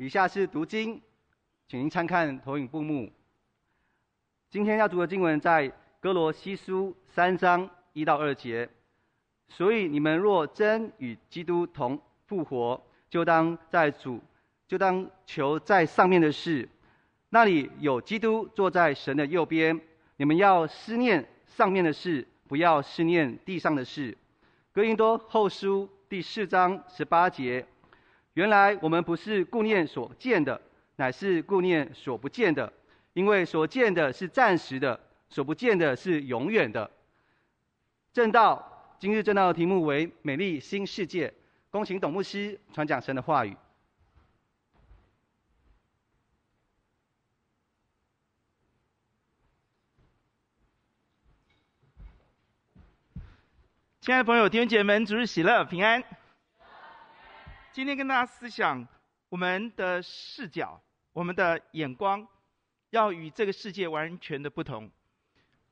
以下是读经，请您参看投影布幕。今天要读的经文在歌罗西书三章一到二节。所以你们若真与基督同复活，就当在主，就当求在上面的事，那里有基督坐在神的右边。你们要思念上面的事，不要思念地上的事。哥林多后书第四章十八节。原来我们不是顾念所见的，乃是顾念所不见的，因为所见的是暂时的，所不见的是永远的。正道，今日正道的题目为“美丽新世界”。恭请董牧师传讲神的话语。亲爱的朋友、弟兄姐妹们，主日喜乐，平安。今天跟大家思想，我们的视角、我们的眼光，要与这个世界完全的不同。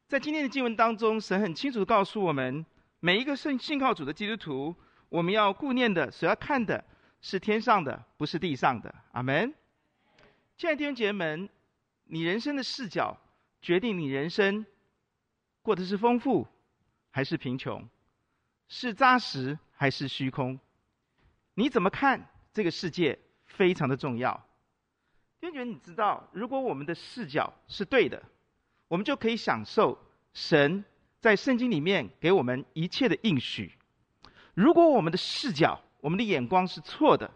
在今天的经文当中，神很清楚的告诉我们，每一个信信靠主的基督徒，我们要顾念的、所要看的，是天上的，不是地上的。阿门。亲爱的弟兄姐妹们，你人生的视角，决定你人生过的是丰富，还是贫穷，是扎实，还是虚空。你怎么看这个世界非常的重要。弟兄姐妹，你知道，如果我们的视角是对的，我们就可以享受神在圣经里面给我们一切的应许。如果我们的视角、我们的眼光是错的，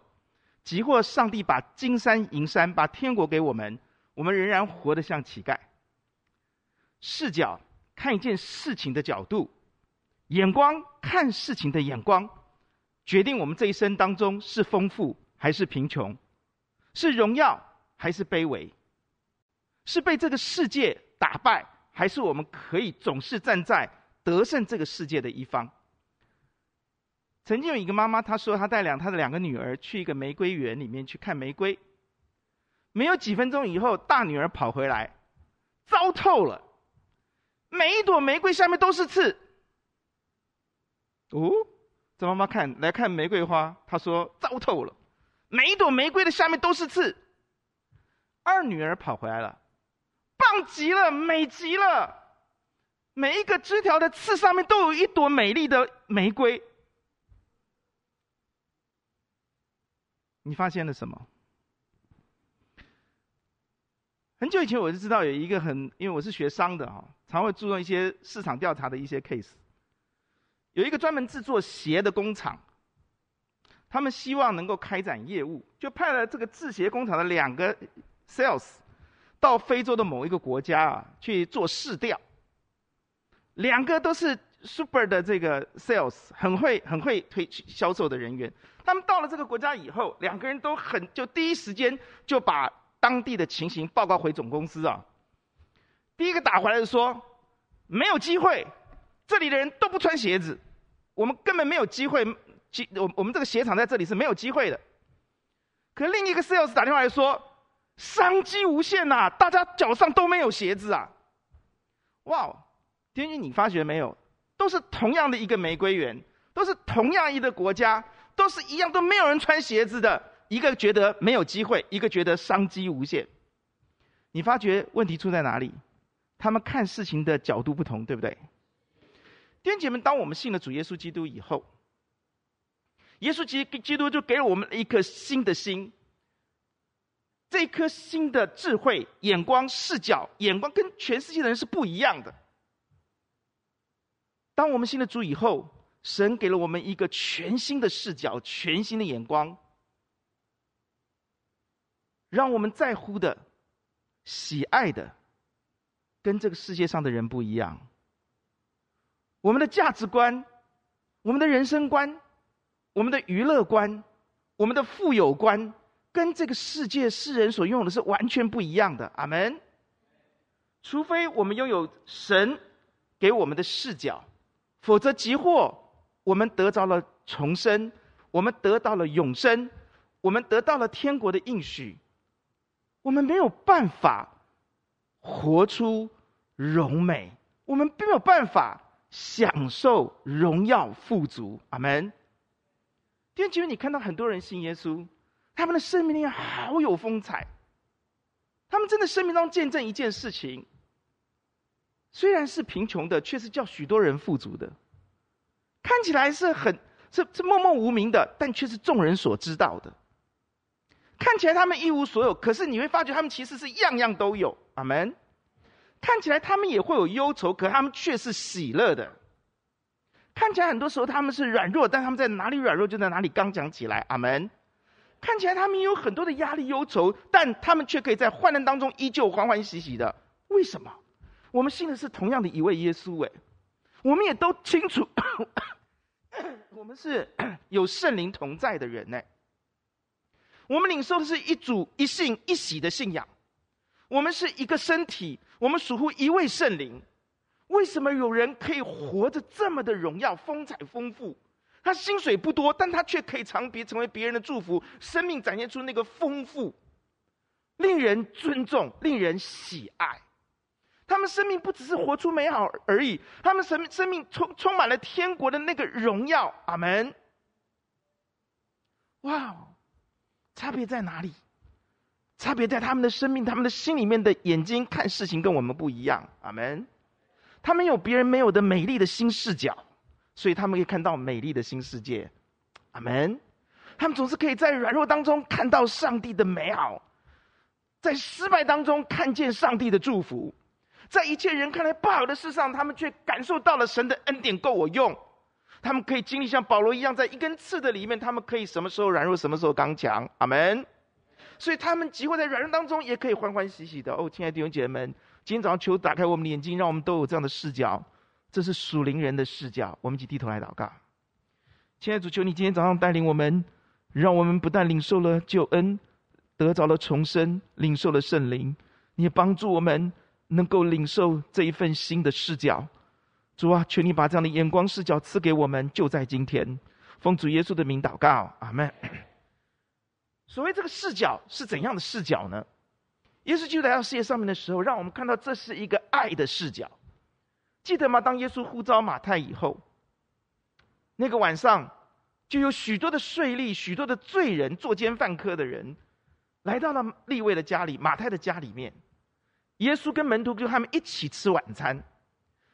即或上帝把金山银山、把天国给我们，我们仍然活得像乞丐。视角看一件事情的角度，眼光看事情的眼光。决定我们这一生当中是丰富还是贫穷，是荣耀还是卑微，是被这个世界打败，还是我们可以总是站在得胜这个世界的一方？曾经有一个妈妈，她说她带两她的两个女儿去一个玫瑰园里面去看玫瑰，没有几分钟以后，大女儿跑回来，糟透了，每一朵玫瑰下面都是刺。哦。这妈妈看来看玫瑰花，她说糟透了，每一朵玫瑰的下面都是刺。二女儿跑回来了，棒极了，美极了，每一个枝条的刺上面都有一朵美丽的玫瑰。你发现了什么？很久以前我就知道有一个很，因为我是学商的哈，常会注重一些市场调查的一些 case。有一个专门制作鞋的工厂，他们希望能够开展业务，就派了这个制鞋工厂的两个 sales 到非洲的某一个国家啊去做试调。两个都是 super 的这个 sales，很会很会推销售的人员。他们到了这个国家以后，两个人都很就第一时间就把当地的情形报告回总公司啊。第一个打回来就说没有机会。这里的人都不穿鞋子，我们根本没有机会。机我我们这个鞋厂在这里是没有机会的。可另一个 sales 打电话来说，商机无限呐、大家脚上都没有鞋子啊！哇，天君，你发觉没有？都是同样的一个玫瑰园，都是同样一个国家，都是一样，都没有人穿鞋子的。一个觉得没有机会，一个觉得商机无限。你发觉问题出在哪里？他们看事情的角度不同，对不对？弟兄姐妹，当我们信了主耶稣基督以后，耶稣基基督就给了我们一颗新的心。这一颗新的智慧、眼光、视角、眼光跟全世界的人是不一样的。当我们信了主以后，神给了我们一个全新的视角、全新的眼光，让我们在乎的、喜爱的，跟这个世界上的人不一样。我们的价值观、我们的人生观、我们的娱乐观、我们的富有观，跟这个世界世人所拥有的是完全不一样的。阿门。除非我们拥有神给我们的视角，否则即或我们得着了重生，我们得到了永生，我们得到了天国的应许，我们没有办法活出荣美，我们并没有办法。享受荣耀富足，阿门。弟兄姐妹，你看到很多人信耶稣，他们的生命力好有风采。他们真的生命中见证一件事情，虽然是贫穷的，却是叫许多人富足的。看起来是很是是默默无名的，但却是众人所知道的。看起来他们一无所有，可是你会发觉他们其实是样样都有。阿门。看起来他们也会有忧愁，可他们却是喜乐的。看起来很多时候他们是软弱，但他们在哪里软弱就在哪里刚强起来。阿门。看起来他们有很多的压力忧愁，但他们却可以在患难当中依旧欢欢喜喜的。为什么？我们信的是同样的一位耶稣，哎，我们也都清楚，我们是有圣灵同在的人，哎，我们领受的是一主一信一喜的信仰。我们是一个身体，我们属乎一位圣灵。为什么有人可以活着这么的荣耀、风采丰富？他薪水不多，但他却可以长别成为别人的祝福，生命展现出那个丰富，令人尊重、令人喜爱。他们生命不只是活出美好而已，他们生生命充充满了天国的那个荣耀。阿门。哇，差别在哪里？差别在他们的生命，他们的心里面的眼睛看事情跟我们不一样。阿门。他们有别人没有的美丽的新视角，所以他们可以看到美丽的新世界。阿门。他们总是可以在软弱当中看到上帝的美好，在失败当中看见上帝的祝福，在一切人看来不好的事上，他们却感受到了神的恩典够我用。他们可以经历像保罗一样，在一根刺的里面，他们可以什么时候软弱，什么时候刚强。阿门。所以他们即会在软弱当中，也可以欢欢喜喜的。哦，亲爱的弟兄姐妹们，今天早上求打开我们的眼睛，让我们都有这样的视角。这是属灵人的视角。我们一起低头来祷告。亲爱的主，求你今天早上带领我们，让我们不但领受了救恩，得着了重生，领受了圣灵，你也帮助我们能够领受这一份新的视角。主啊，求你把这样的眼光视角赐给我们，就在今天。奉主耶稣的名祷告，阿门。所谓这个视角是怎样的视角呢？耶稣就来到世界上面的时候，让我们看到这是一个爱的视角。记得吗？当耶稣呼召马太以后，那个晚上就有许多的税吏、许多的罪人、作奸犯科的人，来到了利未的家里、马太的家里面。耶稣跟门徒就他们一起吃晚餐。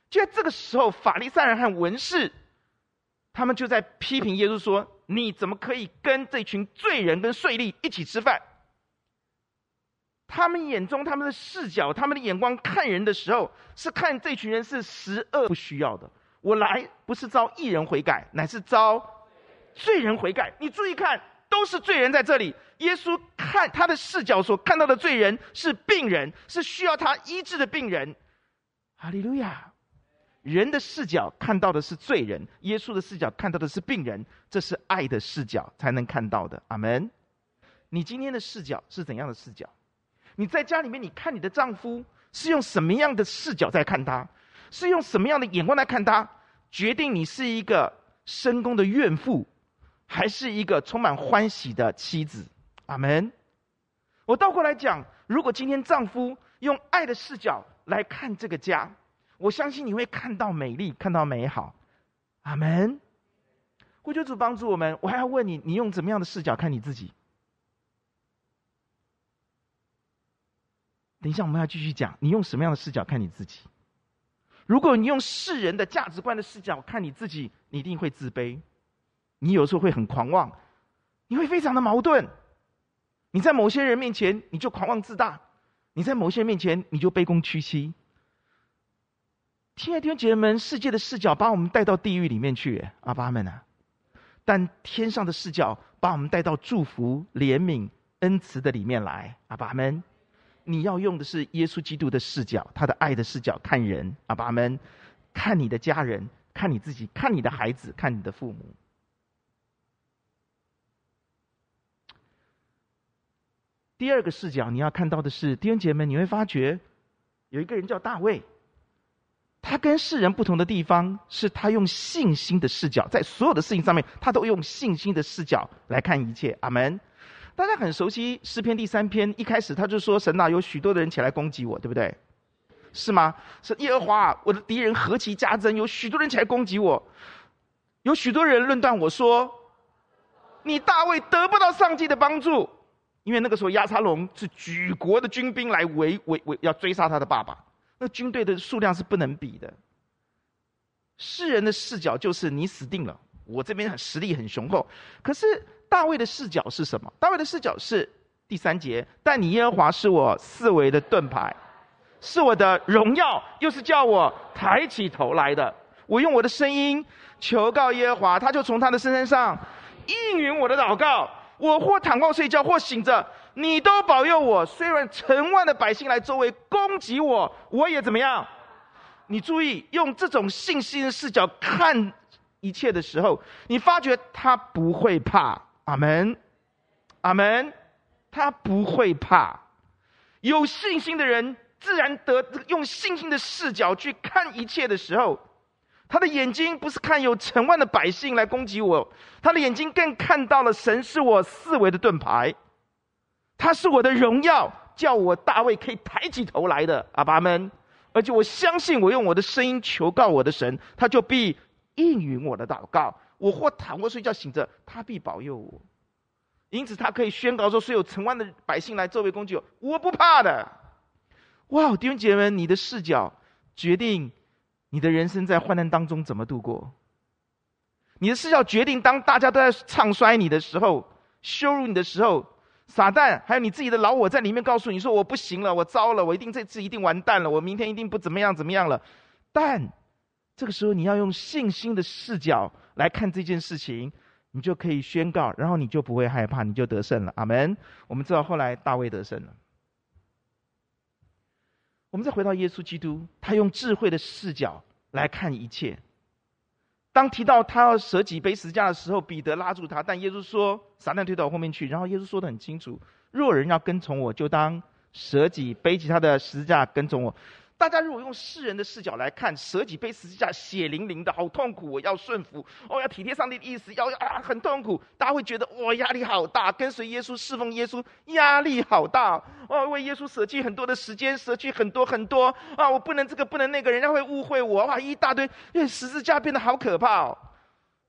就在这个时候，法利赛人和文士，他们就在批评耶稣说。你怎么可以跟这群罪人跟税吏一起吃饭？他们眼中，他们的视角，他们的眼光看人的时候，是看这群人是十恶不需要的。我来不是招一人悔改，乃是招罪人悔改。你注意看，都是罪人在这里。耶稣看他的视角所看到的罪人是病人，是需要他医治的病人。哈利路亚。人的视角看到的是罪人，耶稣的视角看到的是病人，这是爱的视角才能看到的。阿门。你今天的视角是怎样的视角？你在家里面，你看你的丈夫是用什么样的视角在看他？是用什么样的眼光来看他？决定你是一个深宫的怨妇，还是一个充满欢喜的妻子？阿门。我倒过来讲，如果今天丈夫用爱的视角来看这个家。我相信你会看到美丽，看到美好，阿门。呼求主帮助我们。我还要问你，你用怎么样的视角看你自己？等一下我们要继续讲，你用什么样的视角看你自己？如果你用世人的价值观的视角看你自己，你一定会自卑。你有时候会很狂妄，你会非常的矛盾。你在某些人面前你就狂妄自大，你在某些人面前你就卑躬屈膝。亲爱的弟兄姐妹们，世界的视角把我们带到地狱里面去，阿爸们啊！但天上的视角把我们带到祝福、怜悯、恩慈的里面来，阿爸们。你要用的是耶稣基督的视角，他的爱的视角看人，阿爸们，看你的家人，看你自己，看你的孩子，看你的父母。第二个视角，你要看到的是弟兄姐妹们，你会发觉有一个人叫大卫。他跟世人不同的地方，是他用信心的视角，在所有的事情上面，他都用信心的视角来看一切。阿门。大家很熟悉诗篇第三篇，一开始他就说：“神呐、啊，有许多的人起来攻击我，对不对？是吗？是耶和华，我的敌人何其加增，有许多人起来攻击我，有许多人论断我说，你大卫得不到上帝的帮助，因为那个时候押沙龙是举国的军兵来围围围，要追杀他的爸爸，那军队的数量是不能比的。世人的视角就是你死定了，我这边实力很雄厚。可是大卫的视角是什么？大卫的视角是第三节，但你耶和华是我四围的盾牌，是我的荣耀，又是叫我抬起头来的。我用我的声音求告耶和华，他就从他的身上应允我的祷告。我或躺卧睡觉，或醒着，你都保佑我。虽然成万的百姓来周围攻击我，我也怎么样？你注意用这种信心的视角看一切的时候，你发觉他不会怕。阿门，阿门，他不会怕。有信心的人自然得用信心的视角去看一切的时候，他的眼睛不是看有成万的百姓来攻击我，他的眼睛更看到了神是我四围的盾牌，他是我的荣耀，叫我大卫可以抬起头来的。阿爸们。而且我相信，我用我的声音求告我的神，他就必应允我的祷告。我或躺卧睡觉醒着，他必保佑我。因此，他可以宣告说：虽有成万的百姓来作为工具我，不怕的。哇，弟兄姐妹们，你的视角决定你的人生在患难当中怎么度过。你的视角决定，当大家都在唱衰你的时候，羞辱你的时候。撒旦，还有你自己的老我在里面告诉你说：“我不行了，我糟了，我一定这次一定完蛋了，我明天一定不怎么样怎么样了。”但这个时候你要用信心的视角来看这件事情，你就可以宣告，然后你就不会害怕，你就得胜了。阿门。我们知道后来大卫得胜了。我们再回到耶稣基督，他用智慧的视角来看一切。当提到他要舍己背十字架的时候，彼得拉住他，但耶稣说：“撒旦推到我后面去。”然后耶稣说的很清楚：“若人要跟从我，就当舍己背起他的十字架跟从我。”大家如果用世人的视角来看，舍己背十字架，血淋淋的，好痛苦！我要顺服，哦，要体贴上帝的意思，要啊，很痛苦。大家会觉得，哇，压力好大，跟随耶稣、侍奉耶稣，压力好大。哦，为耶稣舍弃很多的时间，舍弃很多很多啊！我不能这个，不能那个，人家会误会我，哇，一大堆，因为十字架变得好可怕哦。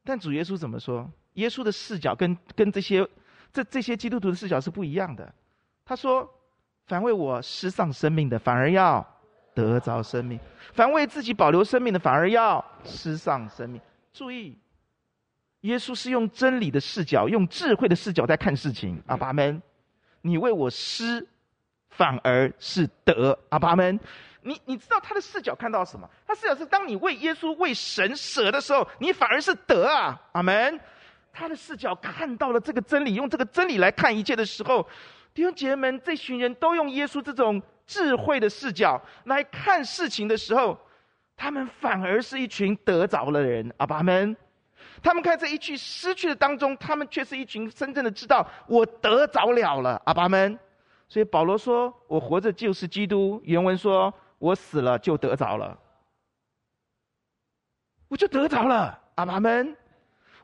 但主耶稣怎么说？耶稣的视角跟跟这些这这些基督徒的视角是不一样的。他说：“凡为我失丧生命的，反而要。”得着生命，凡为自己保留生命的，反而要失丧生命。注意，耶稣是用真理的视角，用智慧的视角在看事情。阿爸们，你为我失，反而是得。阿爸们，你你知道他的视角看到什么？他视角是当你为耶稣、为神舍的时候，你反而是得啊。阿门。他的视角看到了这个真理，用这个真理来看一切的时候，弟兄姐妹们，这群人都用耶稣这种。智慧的视角来看事情的时候，他们反而是一群得着的人。阿爸们，他们看这一群失去的当中，他们却是一群真正的知道我得着了了。阿爸们，所以保罗说：“我活着就是基督。”原文说：“我死了就得着了，我就得着了。”阿爸们，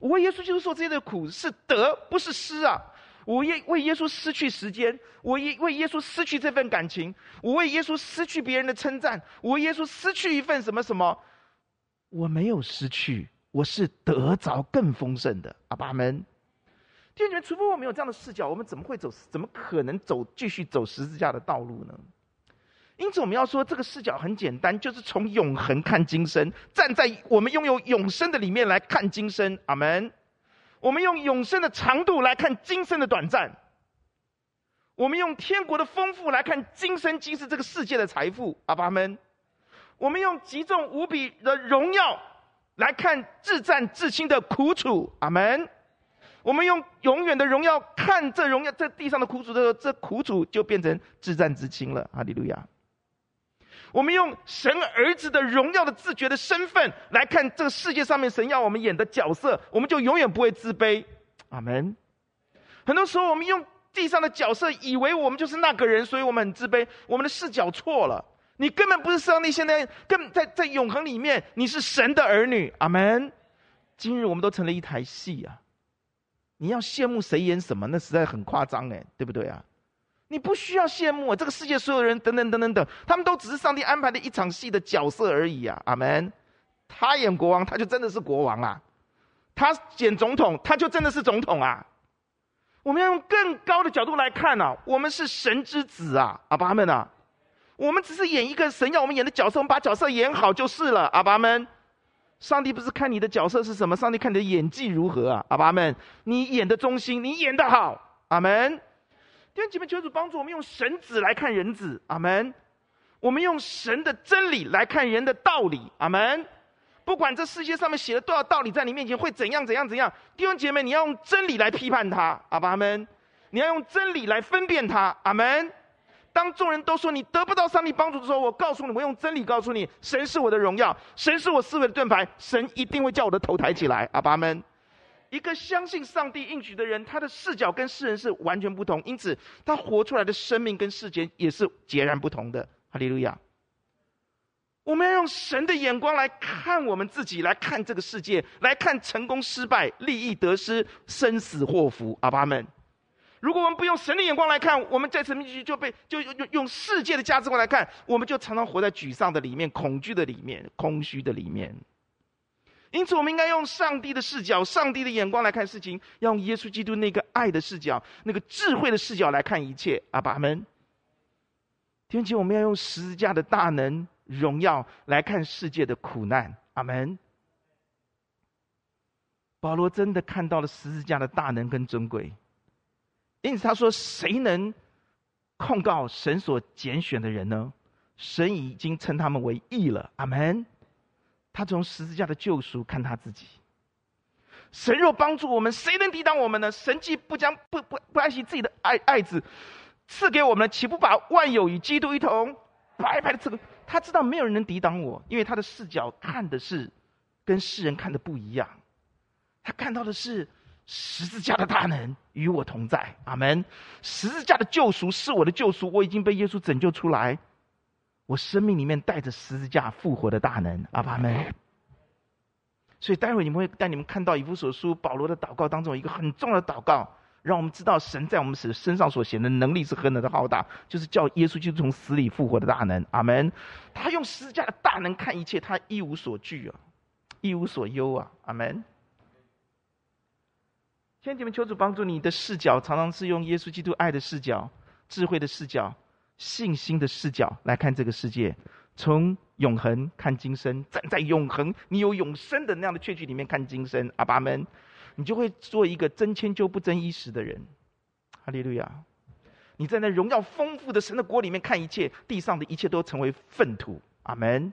我为耶稣就是说这些的苦是得，不是失啊。我为为耶稣失去时间，我为为耶稣失去这份感情，我为耶稣失去别人的称赞，我为耶稣失去一份什么什么，我没有失去，我是得着更丰盛的。阿爸们，弟兄们，除非我们有这样的视角，我们怎么会走？怎么可能走继续走十字架的道路呢？因此，我们要说这个视角很简单，就是从永恒看今生，站在我们拥有永生的里面来看今生。阿门。我们用永生的长度来看今生的短暂，我们用天国的丰富来看今生今世这个世界的财富，阿爸们，我们用极重无比的荣耀来看至战至轻的苦楚，阿门。我们用永远的荣耀看这荣耀这地上的苦楚的，这苦楚就变成至战至轻了，哈利路亚。我们用神儿子的荣耀的自觉的身份来看这个世界上面神要我们演的角色，我们就永远不会自卑。阿门。很多时候我们用地上的角色，以为我们就是那个人，所以我们很自卑。我们的视角错了，你根本不是上帝。现在更在在永恒里面，你是神的儿女。阿门。今日我们都成了一台戏啊！你要羡慕谁演什么，那实在很夸张哎，对不对啊？你不需要羡慕啊，这个世界所有人等等等等等，他们都只是上帝安排的一场戏的角色而已啊！阿门。他演国王，他就真的是国王啊；他演总统，他就真的是总统啊！我们要用更高的角度来看啊，我们是神之子啊，阿爸们啊，我们只是演一个神要我们演的角色，我们把角色演好就是了，阿爸们。上帝不是看你的角色是什么，上帝看你的演技如何啊，阿爸们，你演的忠心，你演的好，阿门。弟兄姐妹，求主帮助我们用神子来看人子，阿门。我们用神的真理来看人的道理，阿门。不管这世界上面写了多少道理，在你面前会怎样怎样怎样，弟兄姐妹，你要用真理来批判他，阿爸们，你要用真理来分辨他，阿门。当众人都说你得不到上帝帮助的时候，我告诉你，我用真理告诉你，神是我的荣耀，神是我思维的盾牌，神一定会叫我的头抬起来，阿爸们。一个相信上帝应许的人，他的视角跟世人是完全不同，因此他活出来的生命跟世间也是截然不同的，哈利路亚。我们要用神的眼光来看我们自己，来看这个世界，来看成功失败、利益得失、生死祸福。阿爸们，如果我们不用神的眼光来看，我们在生命中就被就用用世界的价值观来看，我们就常常活在沮丧的里面、恐惧的里面、空虚的里面。因此，我们应该用上帝的视角、上帝的眼光来看事情，要用耶稣基督那个爱的视角、那个智慧的视角来看一切。阿爸们，天启，我们要用十字架的大能。荣耀来看世界的苦难，阿门。保罗真的看到了十字架的大能跟尊贵，因此他说：“谁能控告神所拣选的人呢？神已经称他们为义了，阿门。”他从十字架的救赎看他自己。神若帮助我们，谁能抵挡我们呢？神既不将不不不爱惜自己的爱爱子赐给我们，岂不把万有与基督一同白白的赐给？他知道没有人能抵挡我，因为他的视角看的是跟世人看的不一样。他看到的是十字架的大能与我同在，阿门。十字架的救赎是我的救赎，我已经被耶稣拯救出来。我生命里面带着十字架复活的大能，阿爸们。所以待会你们会带你们看到以弗所书保罗的祷告当中有一个很重要的祷告。让我们知道神在我们身身上所显的能力是何等的浩大，就是叫耶稣基督从死里复活的大能。阿门。他用十字架的大能看一切，他一无所惧啊，一无所忧啊。阿门。亲爱的弟兄们，求主帮助你的视角，常常是用耶稣基督爱的视角、智慧的视角、信心的视角来看这个世界，从永恒看今生，站在永恒你有永生的那样的确据里面看今生。阿爸们。你就会做一个争千秋不争一时的人，哈利路亚！你在那荣耀丰富的神的国里面看一切，地上的一切都成为粪土，阿门。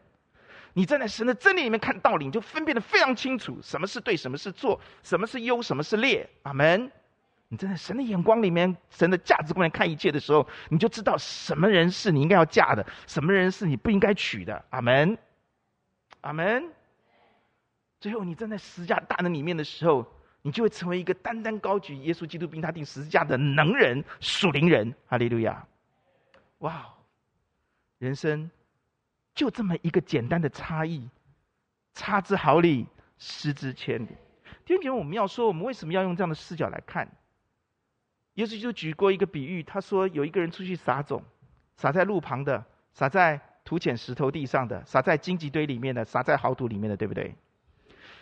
你站在神的真理里面看道理，你就分辨的非常清楚，什么是对，什么是错，什么是优，什么是劣，阿门。你在神的眼光里面，神的价值观来看一切的时候，你就知道什么人是你应该要嫁的，什么人是你不应该娶的，阿门，阿门。最后，你站在十字架大能里面的时候。你就会成为一个单单高举耶稣基督并他钉十字架的能人属灵人，哈利路亚！哇，人生就这么一个简单的差异，差之毫厘，失之千里。弟兄姐，我们要说，我们为什么要用这样的视角来看？耶稣就举过一个比喻，他说有一个人出去撒种，撒在路旁的，撒在土浅石头地上的，撒在荆棘堆里面的，撒在豪土里面的，对不对？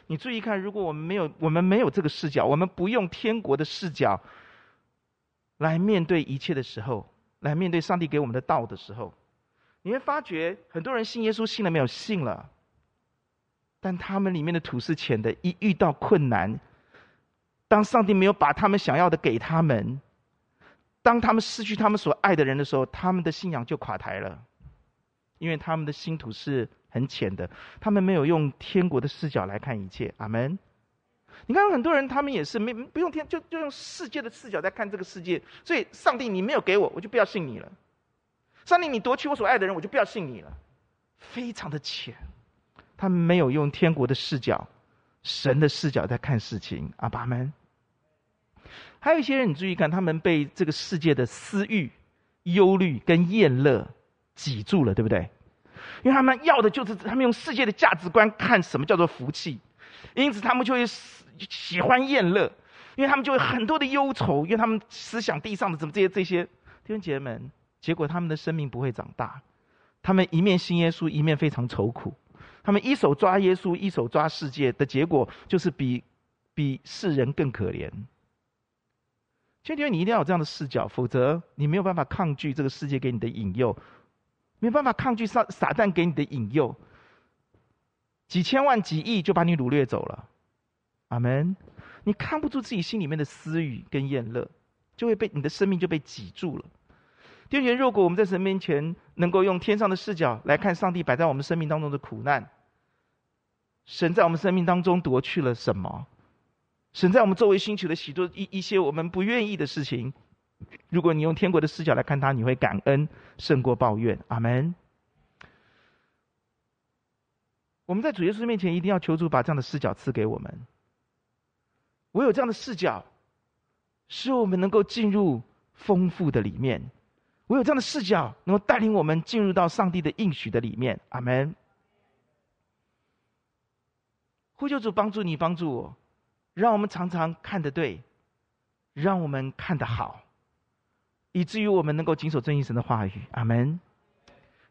你注意看，如果我们没有我们没有这个视角，我们不用天国的视角来面对一切的时候，来面对上帝给我们的道的时候，你会发觉很多人信耶稣信了没有？信了，但他们里面的土是浅的，一遇到困难，当上帝没有把他们想要的给他们，当他们失去他们所爱的人的时候，他们的信仰就垮台了，因为他们的心土是。很浅的，他们没有用天国的视角来看一切。阿门。你看有很多人，他们也是没不用天，就就用世界的视角在看这个世界。所以，上帝你没有给我，我就不要信你了。上帝你夺去我所爱的人，我就不要信你了。非常的浅，他们没有用天国的视角、神的视角在看事情。阿爸们。还有一些人，你注意看，他们被这个世界的私欲、忧虑跟厌乐挤住了，对不对？因为他们要的就是他们用世界的价值观看什么叫做福气，因此他们就会喜欢厌乐，因为他们就会很多的忧愁，因为他们思想地上的怎么这些这些弟兄姐妹们，结果他们的生命不会长大，他们一面信耶稣，一面非常愁苦，他们一手抓耶稣，一手抓世界的结果就是比比世人更可怜。弟兄，你一定要有这样的视角，否则你没有办法抗拒这个世界给你的引诱，没有办法抗拒撒撒旦给你的引诱。几千万、几亿就把你掳掠走了，阿门。你看不住自己心里面的私欲跟厌乐，就会被你的生命就被挤住了。弟兄，如果我们在神面前能够用天上的视角来看上帝摆在我们生命当中的苦难，神在我们生命当中夺去了什么？神在我们周围兴起了许多一一些我们不愿意的事情。如果你用天国的视角来看它，你会感恩胜过抱怨。阿门。我们在主耶稣面前一定要求主把这样的视角赐给我们。唯有这样的视角，使我们能够进入丰富的里面；唯有这样的视角，能够带领我们进入到上帝的应许的里面。阿门。呼求主帮助你，帮助我。让我们常常看得对，让我们看得好，以至于我们能够谨守遵行神的话语。阿门。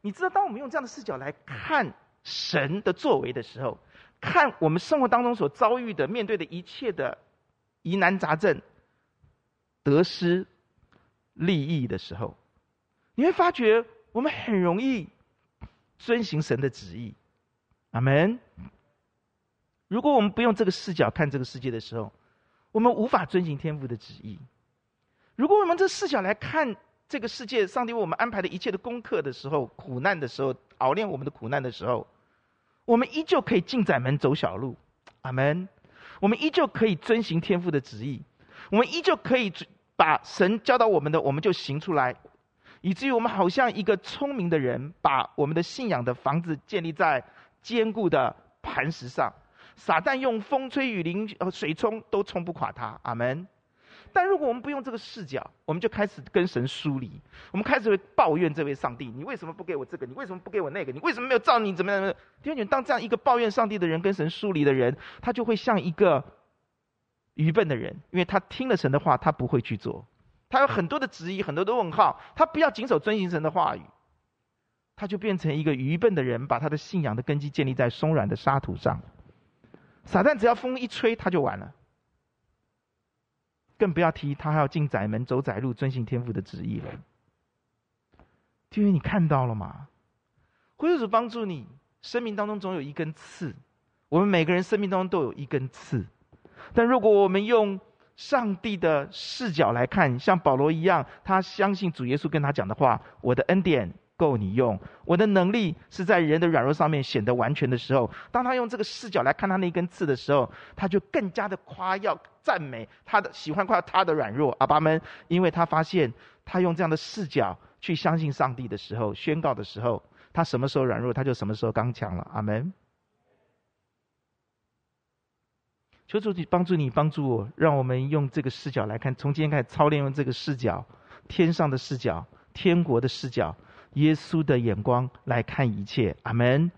你知道，当我们用这样的视角来看神的作为的时候，看我们生活当中所遭遇的、面对的一切的疑难杂症、得失、利益的时候，你会发觉我们很容易遵行神的旨意。阿门。如果我们不用这个视角看这个世界的时候，我们无法遵循天父的旨意。如果我们这视角来看这个世界，上帝为我们安排的一切的功课的时候，苦难的时候，熬炼我们的苦难的时候，我们依旧可以进窄门走小路。阿门。我们依旧可以遵循天父的旨意，我们依旧可以把神教导我们的，我们就行出来，以至于我们好像一个聪明的人，把我们的信仰的房子建立在坚固的磐石上。撒旦用风吹雨淋呃水冲都冲不垮他，阿门。但如果我们不用这个视角，我们就开始跟神疏离，我们开始会抱怨这位上帝：你为什么不给我这个？你为什么不给我那个？你为什么没有照你怎么样？弟兄，当这样一个抱怨上帝的人跟神疏离的人，他就会像一个愚笨的人，因为他听了神的话，他不会去做，他有很多的质疑，很多的问号，他不要谨守遵行神的话语，他就变成一个愚笨的人，把他的信仰的根基建立在松软的沙土上。撒旦只要风一吹，他就完了。更不要提他还要进窄门走窄路，遵行天父的旨意了。因为你看到了吗？呼求主帮助你，生命当中总有一根刺。我们每个人生命当中都有一根刺，但如果我们用上帝的视角来看，像保罗一样，他相信主耶稣跟他讲的话：“我的恩典。”够你用，我的能力是在人的软弱上面显得完全的时候。当他用这个视角来看他那根刺的时候，他就更加的夸耀、赞美他的，喜欢夸他的软弱。阿爸们，因为他发现他用这样的视角去相信上帝的时候，宣告的时候，他什么时候软弱，他就什么时候刚强了。阿门。求主你帮助你，帮助我，让我们用这个视角来看，从今天开始操练用这个视角，天上的视角，天国的视角。耶稣的眼光来看一切，阿门。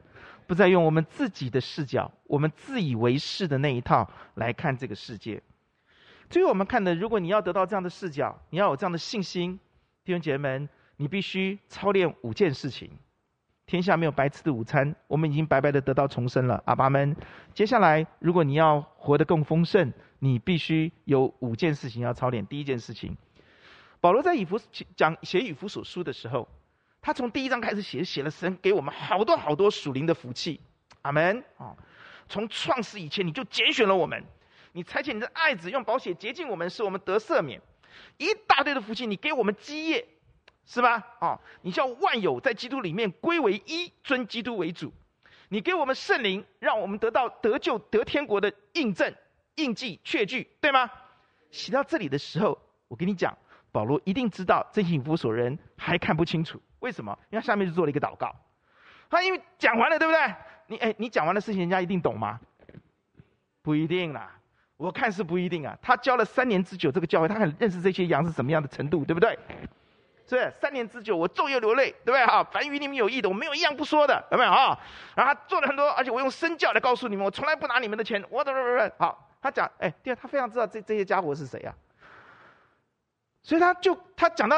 不再用我们自己的视角，我们自以为是的那一套来看这个世界。最后我们看的，如果你要得到这样的视角，你要有这样的信心，弟兄姐妹们，你必须操练五件事情。天下没有白吃的午餐，我们已经白白的得到重生了，阿爸们。接下来，如果你要活得更丰盛，你必须有五件事情要操练。第一件事情，保罗在以弗讲写以弗所书的时候。他从第一章开始写，写了神给我们好多好多属灵的福气，阿门啊！从创始以前你就拣选了我们，你差遣你的爱子用宝血洁净我们，使我们得赦免，一大堆的福气，你给我们基业，是吧？啊！你叫万有在基督里面归为一，尊基督为主，你给我们圣灵，让我们得到得救得天国的印证、印记、确据，对吗？写到这里的时候，我跟你讲，保罗一定知道这些以弗所人还看不清楚。为什么？因为下面就做了一个祷告。他因为讲完了，对不对？你哎，你讲完的事情，人家一定懂吗？不一定啦。我看是不一定啊。他教了三年之久，这个教会他很认识这些羊是什么样的程度，对不对？是？三年之久，我昼夜流泪，对不对？哈，凡与你们有益的，我没有一样不说的，有没有啊？然后他做了很多，而且我用身教来告诉你们，我从来不拿你们的钱。我的好，他讲，哎，对，他非常知道这这些家伙是谁啊。所以他就他讲到。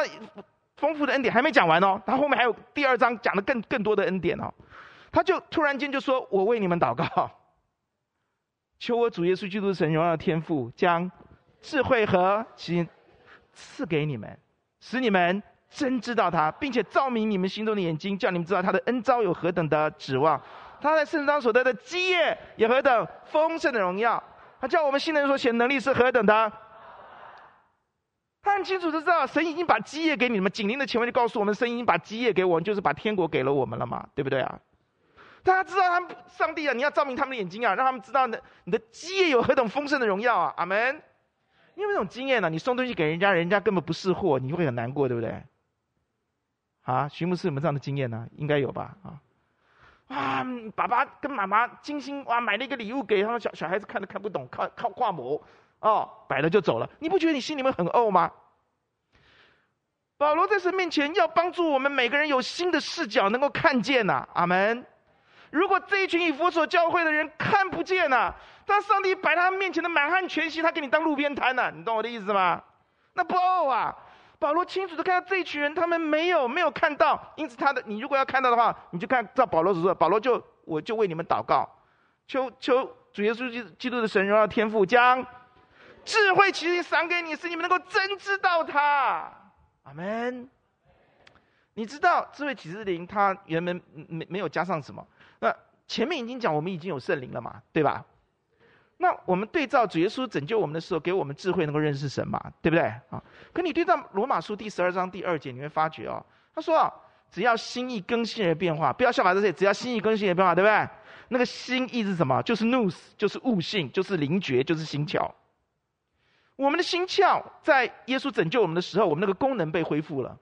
丰富的恩典还没讲完哦，他后面还有第二章讲的更更多的恩典哦。他就突然间就说：“我为你们祷告，求我主耶稣基督神荣耀的天父，将智慧和心赐给你们，使你们真知道他，并且照明你们心中的眼睛，叫你们知道他的恩召有何等的指望，他在圣章所得的基业有何等丰盛的荣耀，他叫我们信的人所显能力是何等的。他很清楚的知道，神已经把基业给你们。紧邻的前面就告诉我们，神已经把基业给我们，就是把天国给了我们了嘛，对不对啊？大家知道他们上帝啊，你要照明他们的眼睛啊，让他们知道呢，你的基业有何等丰盛的荣耀啊！阿门。你有没有这种经验呢？你送东西给人家，人家根本不是货，你会很难过，对不对？啊，徐牧师有没有这样的经验呢？应该有吧？啊，哇，爸爸跟妈妈精心哇买了一个礼物给他们小小孩子看都看不懂，靠靠画膜。哦，摆了就走了，你不觉得你心里面很怄吗？保罗在神面前要帮助我们每个人有新的视角，能够看见呐、阿门。如果这一群以弗所教会的人看不见呐、啊，当上帝摆他面前的满汉全席，他给你当路边摊呐，你懂我的意思吗？那不怄啊！保罗清楚的看到这一群人，他们没有没有看到，因此他的你如果要看到的话，你就看照保罗所说，保罗就我就为你们祷告，求求主耶稣基基督的神荣耀天赋将。智慧其实赏给你，是你们能够真知道他。阿门。你知道智慧启示灵，它原本没没有加上什么。那前面已经讲，我们已经有圣灵了嘛，对吧？那我们对照主耶稣拯救我们的时候，给我们智慧，能够认识神嘛，对不对？啊，可你对照罗马书第十二章第二节，你会发觉哦，他说啊，只要心意更新而变化，不要效法这些，只要心意更新而变化，对不对？那个心意是什么？就是 nous，就是悟性，就是灵觉，就是心窍。我们的心窍在耶稣拯救我们的时候，我们那个功能被恢复了，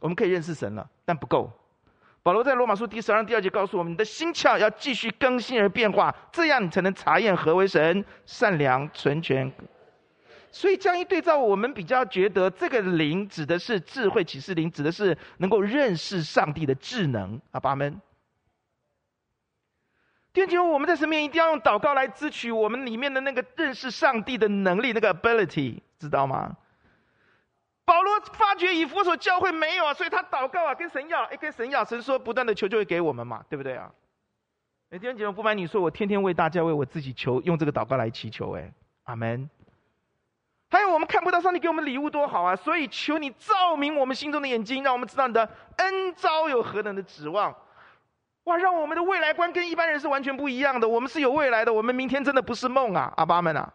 我们可以认识神了，但不够。保罗在罗马书第十二章第二节告诉我们：你的心窍要继续更新而变化，这样你才能查验何为神善良、纯全。所以这样一对照，我们比较觉得这个灵指的是智慧启示灵，指的是能够认识上帝的智能。阿爸们。弟兄姐妹，我们在神面前一定要用祷告来支取我们里面的那个认识上帝的能力，那个 ability，知道吗？保罗发觉以弗所教会没有啊，所以他祷告啊，跟神要，哎，跟神要，神说不断的求就会给我们嘛，对不对啊？哎，弟兄姐妹，不瞒你说，我天天为大家为我自己求，用这个祷告来祈求，哎，阿门。还有我们看不到上帝给我们礼物多好啊，所以求你照明我们心中的眼睛，让我们知道你的恩招有何等的指望。哇，让我们的未来观跟一般人是完全不一样的。我们是有未来的，我们明天真的不是梦啊，阿爸们啊！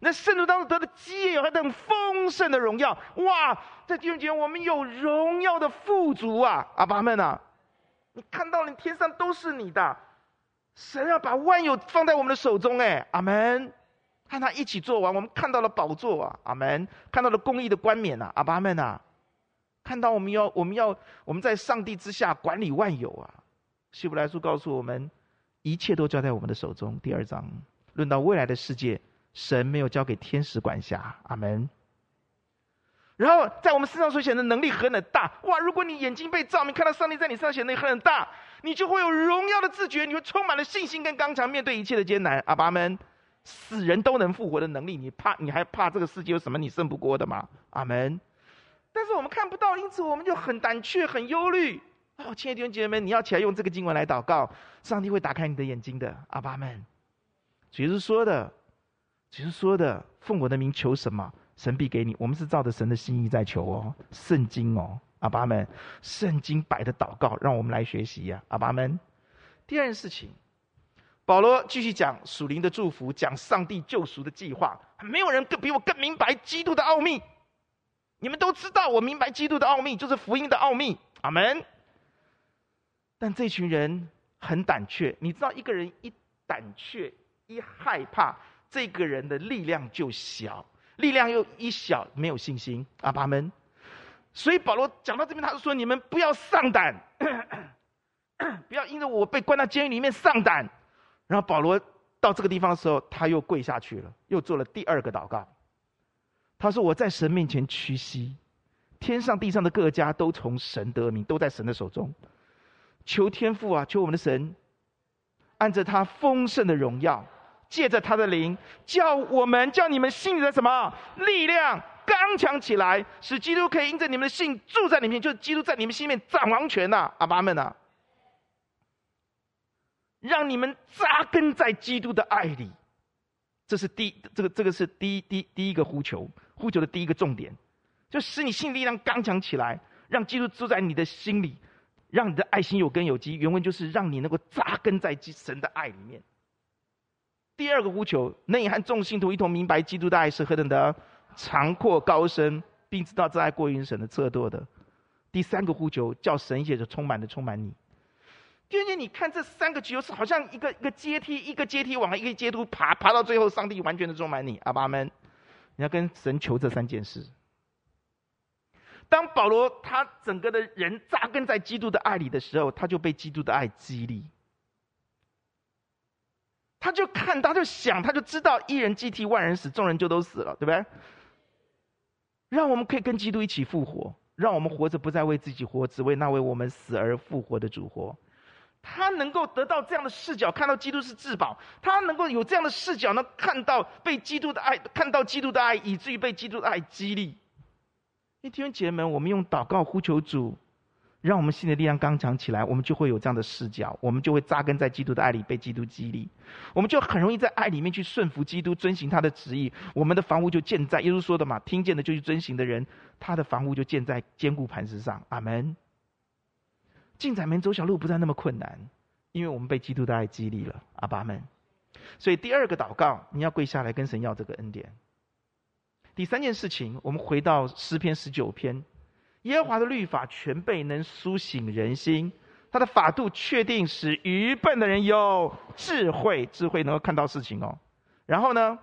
那圣徒当中得的基业有何等丰盛的荣耀！哇，在弟兄姐妹，我们有荣耀的富足啊，阿爸们啊！你看到了，天上都是你的，神要把万有放在我们的手中，哎，阿门！和他一起做完，我们看到了宝座啊，阿门！看到了公义的冠冕啊，阿爸们啊！看到我们要，我们要，我们在上帝之下管理万有啊！希伯来书告诉我们，一切都交在我们的手中。第二章论到未来的世界，神没有交给天使管辖。阿门。然后在我们身上所显的能力很很大哇！如果你眼睛被照明，看到上帝在你身上显的很很大，你就会有荣耀的自觉，你会充满了信心跟刚强，面对一切的艰难。阿爸们，死人都能复活的能力，你怕你还怕这个世界有什么你胜不过的吗？阿门。但是我们看不到，因此我们就很胆怯，很忧虑。哦，亲爱的弟兄姐妹们，你要起来用这个经文来祷告，上帝会打开你的眼睛的。阿爸们，主耶稣说的，主耶稣说的，奉我的名求什么，神必给你。我们是照着神的心意在求哦，圣经哦，阿爸们，圣经摆的祷告，让我们来学习呀，阿爸们。第二件事情，保罗继续讲属灵的祝福，讲上帝救赎的计划。没有人更比我更明白基督的奥秘。你们都知道，我明白基督的奥秘，就是福音的奥秘。阿门。但这群人很胆怯，你知道，一个人一胆怯、一害怕，这个人的力量就小，力量又一小，没有信心。阿爸们，所以保罗讲到这边，他就说：“你们不要丧胆，不要因为我被关到监狱里面丧胆。”然后保罗到这个地方的时候，他又跪下去了，又做了第二个祷告。他说：“我在神面前屈膝，天上地上的各家都从神得名，都在神的手中。”求天父啊，求我们的神，按着他丰盛的荣耀，借着他的灵，叫我们叫你们心里的什么？力量刚强起来，使基督可以因着你们的信住在里面，就是基督在你们心里面掌王权呐、阿爸们呐，让你们扎根在基督的爱里，这是第这个这个是第一第一第一个呼求，呼求的第一个重点，就使你性力量刚强起来，让基督住在你的心里，让你的爱心有根有基。原文就是让你能够扎根在神的爱里面。第二个呼求，能引和众信徒一同明白基督的爱是何等的长阔高深，并知道这爱过于神的测度的。第三个呼求，叫神也就充满的充满你。弟兄姐，你看这三个求是好像一个一个阶梯，一个阶梯往一个阶梯爬，爬到最后，上帝完全的充满你。阿爸们，你要跟神求这三件事。当保罗他整个的人扎根在基督的爱里的时候，他就被基督的爱激励。他就看，他就想，他就知道一人既替万人死，众人就都死了，对不对？让我们可以跟基督一起复活，让我们活着不再为自己活，只为那为我们死而复活的主活。他能够得到这样的视角，看到基督是至宝；他能够有这样的视角，能看到被基督的爱，看到基督的爱，以至于被基督的爱激励。弟兄姐妹们，我们用祷告呼求主，让我们心的力量刚强起来，我们就会有这样的视角，我们就会扎根在基督的爱里，被基督激励，我们就很容易在爱里面去顺服基督，遵行他的旨意。我们的房屋就建在耶稣说的嘛，听见的就去遵行的人，他的房屋就建在坚固磐石上。阿门。进窄门走小路不再那么困难，因为我们被基督的爱激励了。阿爸们。所以第二个祷告，你要跪下来跟神要这个恩典。第三件事情，我们回到诗篇十九篇，耶和华的律法全备，能苏醒人心，他的法度确定，使愚笨的人有智慧，智慧能够看到事情哦。然后呢？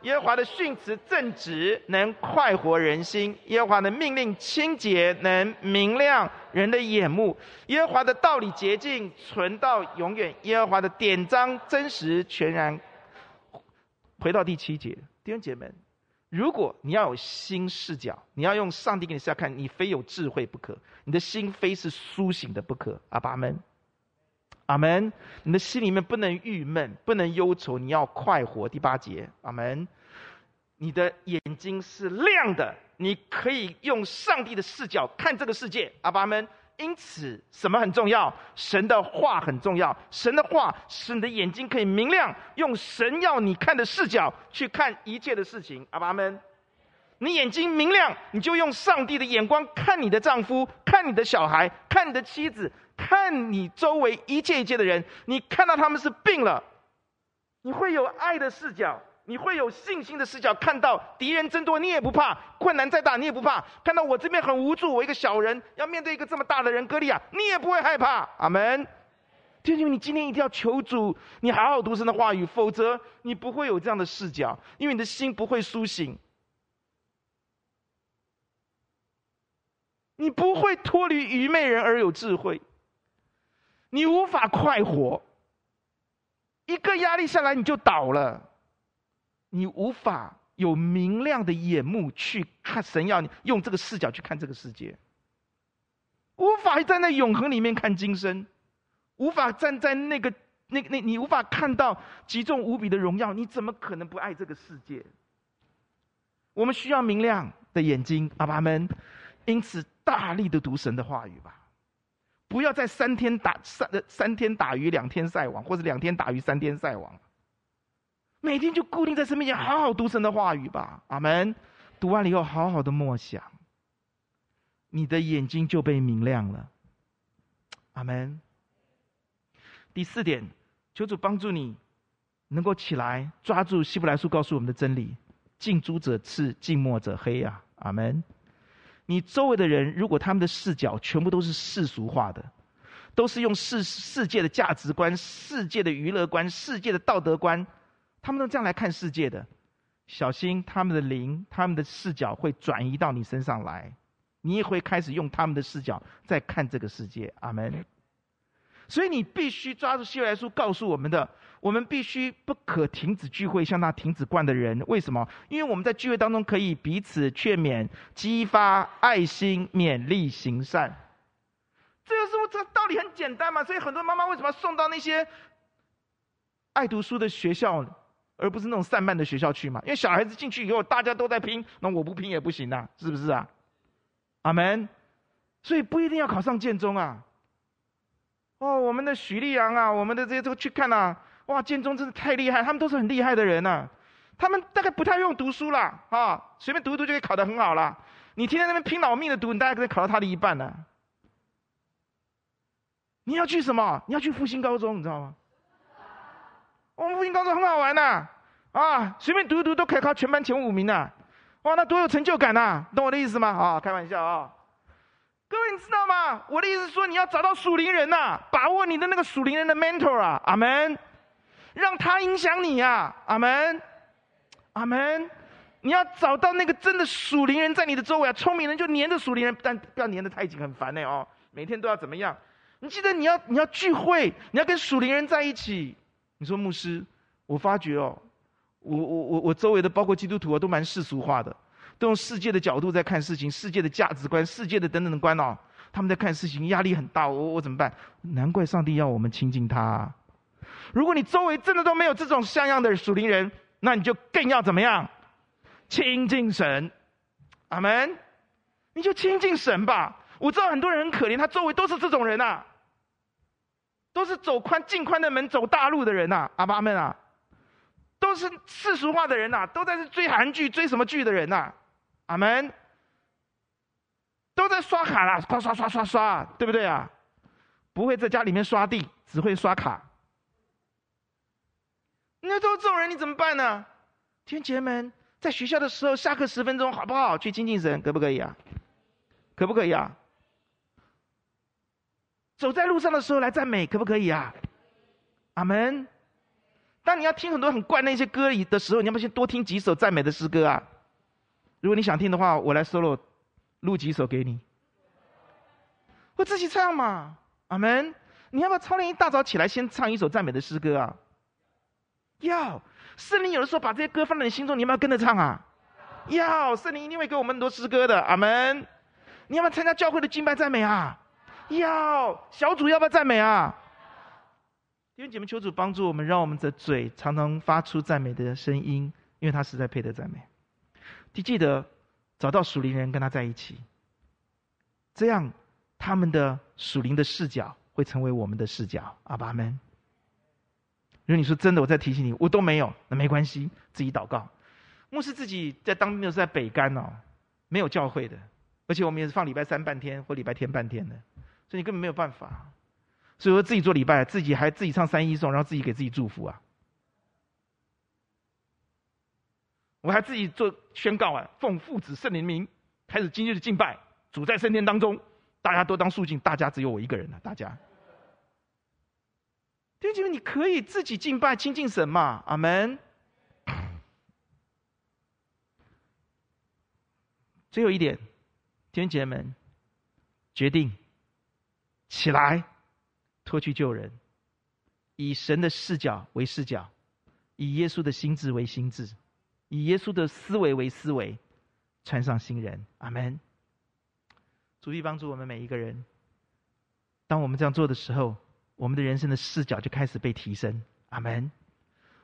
耶和华的训词正直，能快活人心；耶和华的命令清洁，能明亮人的眼目；耶和华的道理洁净，存到永远；耶和华的典章真实全然。回到第七节，弟兄姐妹，如果你要有新视角，你要用上帝给你视角看，你非有智慧不可，你的心非是苏醒的不可。阿爸们。阿门！你的心里面不能郁闷，不能忧愁，你要快活。第八节，阿门！你的眼睛是亮的，你可以用上帝的视角看这个世界。阿爸们，因此什么很重要？神的话很重要。神的话使你的眼睛可以明亮，用神要你看的视角去看一切的事情。阿爸们，你眼睛明亮，你就用上帝的眼光看你的丈夫，看你的小孩，看你的妻子。看你周围一切一切的人，你看到他们是病了，你会有爱的视角，你会有信心的视角，看到敌人增多，你也不怕；困难再大，你也不怕。看到我这边很无助，我一个小人要面对一个这么大的人歌利亚，你也不会害怕。阿门。弟兄，你今天一定要求主，你好好读神的话语，否则你不会有这样的视角，因为你的心不会苏醒，你不会脱离愚昧人而有智慧。你无法快活，一个压力下来你就倒了。你无法有明亮的眼目去看神要你用这个视角去看这个世界，无法站在永恒里面看今生，无法站在那个那那你无法看到极重无比的荣耀，你怎么可能不爱这个世界？我们需要明亮的眼睛，阿爸们，因此大力的读神的话语吧。不要再三天打三三天打鱼两天晒网，或者两天打鱼三天晒网。每天就固定在神面前，好好读神的话语吧。阿门。读完了以后，好好的默想，你的眼睛就被明亮了。阿门。第四点，求主帮助你，能够起来抓住希伯来书告诉我们的真理：近朱者赤，近墨者黑啊。阿门。你周围的人，如果他们的视角全部都是世俗化的，都是用世世界的价值观、世界的娱乐观、世界的道德观，他们都这样来看世界的，小心他们的灵、他们的视角会转移到你身上来，你也会开始用他们的视角在看这个世界。阿门。所以你必须抓住希伯来书告诉我们的，我们必须不可停止聚会，像那停止惯的人。为什么？因为我们在聚会当中可以彼此劝勉、激发爱心、勉励行善。这个是不是这道理很简单嘛？所以很多妈妈为什么要送到那些爱读书的学校，而不是那种散漫的学校去嘛？因为小孩子进去以后，大家都在拼，那我不拼也不行呐，是不是啊？阿门。所以不一定要考上建中啊。哦，我们的许立阳啊，我们的这些都去看呐、啊，哇，建中真的太厉害，他们都是很厉害的人呐、他们大概不太用读书啦，啊，随便读一读就可以考得很好啦。你天天那边拼老命的读，你大概可以考到他的一半呢、你要去什么？你要去复兴高中，你知道吗？我们复兴高中很好玩呐、啊，啊，随便读一读都可以考全班前五名呐、啊，哇，那多有成就感呐、啊！懂我的意思吗？啊，开玩笑啊。各位，你知道吗？我的意思是说，你要找到属灵人呐、啊，把握你的那个属灵人的 mentor 啊，阿门，让他影响你呀，阿门，阿门。你要找到那个真的属灵人在你的周围啊，聪明人就黏着属灵人，但不要黏得太紧，很烦呢哦。每天都要怎么样？你记得你要你要聚会，你要跟属灵人在一起。你说牧师，我发觉哦，我我我我周围的包括基督徒啊，都蛮世俗化的。都用世界的角度在看事情，世界的价值观、世界的等等的观哦，他们在看事情压力很大，我我怎么办？难怪上帝要我们亲近他啊。如果你周围真的都没有这种像样的属灵人，那你就更要怎么样？亲近神，阿门。你就亲近神吧。我知道很多人很可怜，他周围都是这种人呐，都是走宽进宽的门走大路的人呐，阿爸们啊，都是世俗化的人呐，都在追韩剧、追什么剧的人呐。阿门，都在刷卡啦，刷刷刷刷刷，对不对啊？不会在家里面刷地，只会刷卡。那都这种人，你怎么办呢？天姐们，在学校的时候，下课十分钟，好不好？去亲近神，可不可以啊？可不可以啊？走在路上的时候来赞美，可不可以啊？阿门。当你要听很多很怪那些歌里的时候，你要不要先多听几首赞美的诗歌啊？如果你想听的话，我来 solo，录几首给你。我自己唱嘛，阿门。你要不要操练一大早起来先唱一首赞美的诗歌啊？要。圣灵有的时候把这些歌放在你心中，你要不要跟着唱啊？要。圣灵一定会给我们很多诗歌的，阿门。你要不要参加教会的敬拜赞美啊？要。小组要不要赞美啊？弟兄姐妹，求主帮助我们，让我们的嘴常常发出赞美的声音，因为他实在配得赞美。你记得找到属灵人跟他在一起，这样他们的属灵的视角会成为我们的视角。阿爸们，如果你说真的，我在提醒你，我都没有，那没关系，自己祷告。牧师自己在当兵的时候在北干哦，没有教会的，而且我们也是放礼拜三半天或礼拜天半天的，所以你根本没有办法。所以说自己做礼拜，自己还自己唱三一颂，然后自己给自己祝福啊。我还自己做宣告啊，奉父子圣灵名开始今日的敬拜，主在圣殿当中，大家都当肃静，大家只有我一个人了。大家，弟兄姐妹，你可以自己敬拜亲近神嘛？阿门。最后一点，弟兄姐妹们，决定起来，脱去旧人，以神的视角为视角，以耶稣的心智为心智。以耶稣的思维为思维，穿上新人，阿门。主必帮助我们每一个人。当我们这样做的时候，我们的人生的视角就开始被提升，阿门。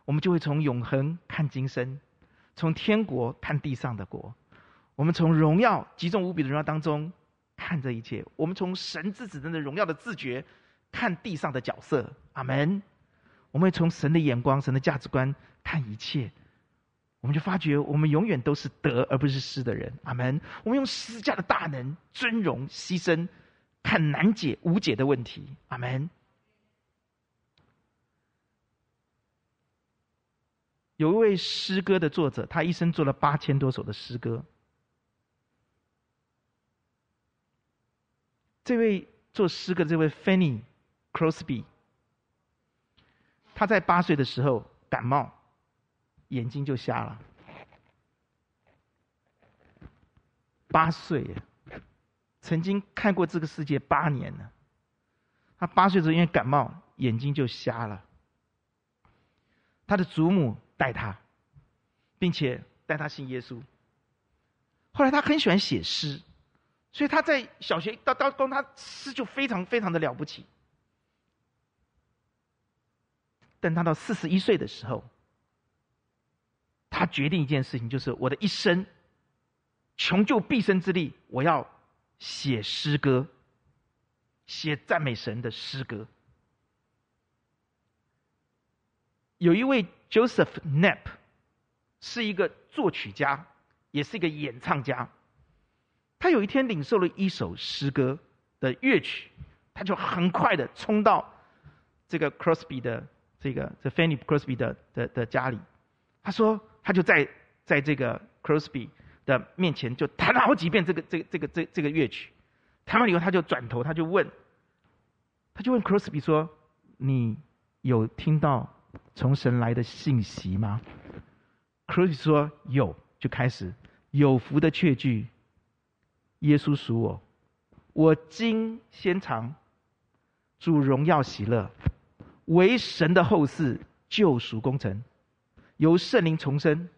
我们就会从永恒看今生，从天国看地上的国。我们从荣耀极重无比的荣耀当中看这一切。我们从神之子的荣耀的自觉看地上的角色，阿门。我们从神的眼光、神的价值观看一切。我们就发觉，我们永远都是得而不是失的人。阿门。我们用十字架的大能、尊荣、牺牲，看难解、无解的问题。阿门。有一位诗歌的作者，他一生做了八千多首的诗歌。这位做诗歌的这位 Fanny Crosby，他在八岁的时候感冒。眼睛就瞎了，八岁，曾经看过这个世界八年了。他八岁的时候因为感冒，眼睛就瞎了。他的祖母带他，并且带他信耶稣。后来他很喜欢写诗，所以他在小学到到高中，他诗就非常非常的了不起。等他到四十一岁的时候。他决定一件事情，就是我的一生，穷尽毕生之力，我要写诗歌，写赞美神的诗歌。有一位 Joseph Knapp，是一个作曲家，也是一个演唱家。他有一天领受了一首诗歌的乐曲，他就很快的冲到这个 Crosby 的这个这 Fanny Crosby 的的的家里。他说，他就在在这个 Crosby 的面前就弹了好几遍这个这个这个这这个乐曲。弹完以后，他就转头，他就问，他就问 Crosby 说：“你有听到从神来的信息吗？”Crosby 说：“有。”就开始有福的确据。耶稣属我，我今先尝主荣耀喜乐，为神的后世救赎功臣，由圣灵重生，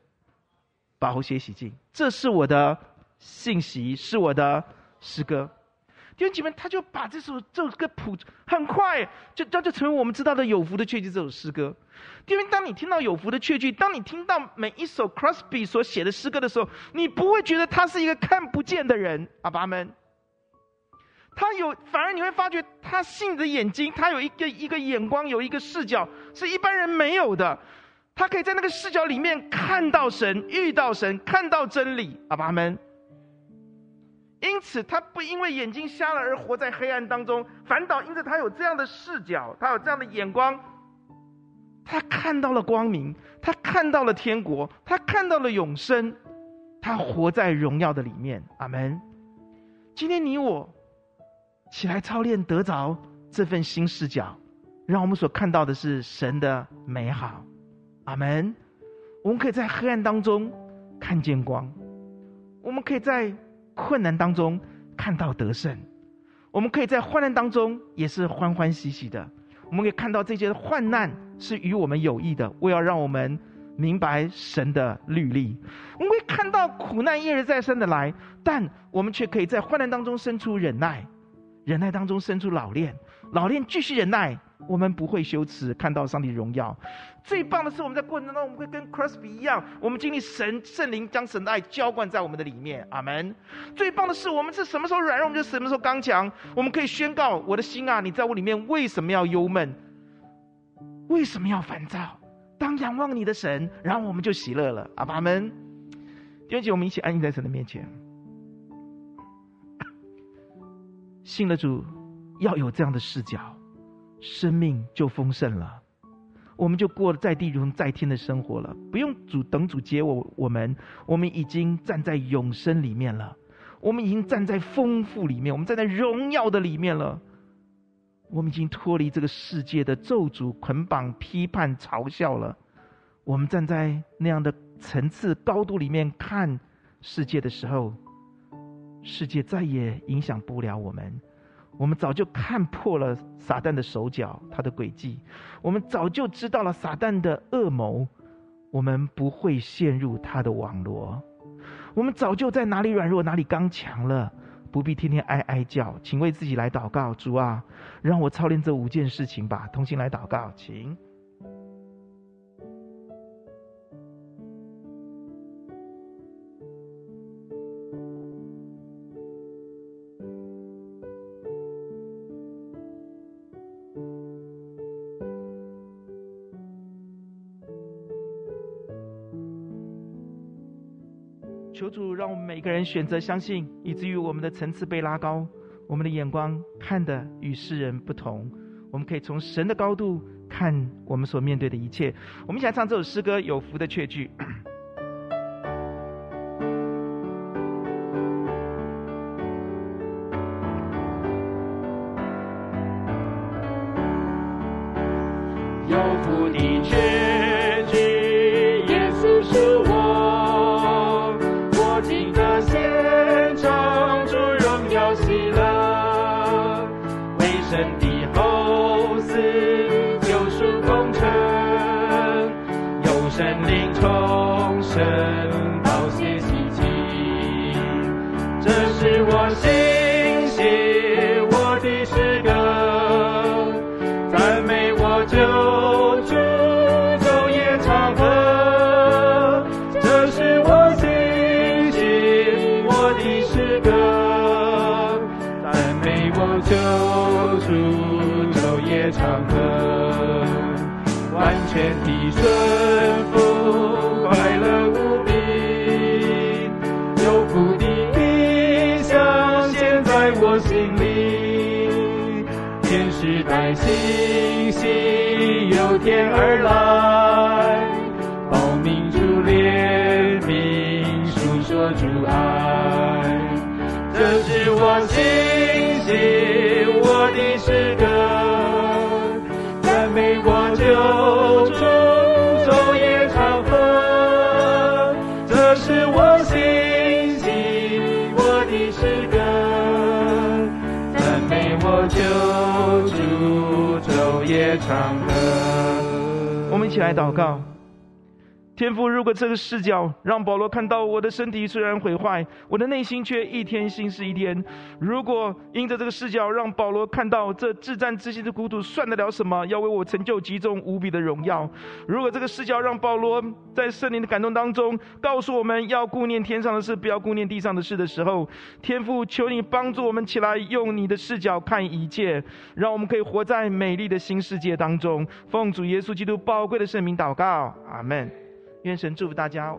宝血洗净，这是我的信息，是我的诗歌。弟兄姐妹，他就把这首这首歌谱，很快就就就成为我们知道的有福的确据这首诗歌。因为当你听到有福的确据，当你听到每一首 Crosby 所写的诗歌的时候，你不会觉得他是一个看不见的人，阿爸们。他有，反而你会发觉他信的眼睛，他有一个一个眼光，有一个视角，是一般人没有的。他可以在那个视角里面看到神，遇到神，看到真理，阿爸们。因此，他不因为眼睛瞎了而活在黑暗当中，反倒因着他有这样的视角，他有这样的眼光，他看到了光明，他看到了天国，他看到了永生，他活在荣耀的里面。阿门。今天你我起来操练，得着这份新视角，让我们所看到的是神的美好。阿门。我们可以在黑暗当中看见光，我们可以在。困难当中看到得胜，我们可以在患难当中也是欢欢喜喜的。我们可以看到这些患难是与我们有益的，为要让我们明白神的律例。我们会看到苦难一而再生的来，但我们却可以在患难当中生出忍耐，忍耐当中生出老练，老练继续忍耐。我们不会羞耻，看到上帝荣耀。最棒的是，我们在过程当中，我们会跟 Crosby 一样，我们经历神圣灵将神的爱浇灌在我们的里面。阿门。最棒的是，我们是什么时候软弱，我们就什么时候刚强。我们可以宣告：我的心啊，你在我里面为什么要忧闷？为什么要烦躁？当仰望你的神，然后我们就喜乐了。阿门。弟兄姐妹，我们一起安静在神的面前。信了主，要有这样的视角。生命就丰盛了，我们就过了在地如同在天的生活了，不用主等主接我，我们。我们已经站在永生里面了，我们已经站在丰富里面，我们站在荣耀的里面了，我们已经脱离这个世界的咒诅捆绑、批判、嘲笑了，我们站在那样的层次高度里面看世界的时候，世界再也影响不了我们。我们早就看破了撒旦的手脚，他的诡计；我们早就知道了撒旦的恶谋，我们不会陷入他的网罗。我们早就在哪里软弱，哪里刚强了，不必天天哀哀叫。请为自己来祷告，主啊，让我操练这五件事情吧。同心来祷告，请。让我们每个人选择相信，以至于我们的层次被拉高，我们的眼光看的与世人不同。我们可以从神的高度看我们所面对的一切。我们一起来唱这首诗歌《有福的确据》。赞美我救主，昼夜长歌，完全的顺服，快乐无比，有福的你，想现在我心里，天使带星星由天而来，报名主怜悯，诉说主爱。这是我信心，我的诗歌，赞美我救主，昼夜长河。这是我信心，我的诗歌，赞美我救主，昼夜长河。我们一起来祷告。天父，如果这个视角让保罗看到我的身体虽然毁坏，我的内心却一天新是一天；如果因着这个视角让保罗看到这至暂至轻的孤独算得了什么？要为我成就极重无比的荣耀。如果这个视角让保罗在圣灵的感动当中告诉我们要顾念天上的事，不要顾念地上的事的时候，天父，求你帮助我们起来，用你的视角看一切，让我们可以活在美丽的新世界当中。奉主耶稣基督宝贵的圣名祷告，阿门。愿神祝福大家。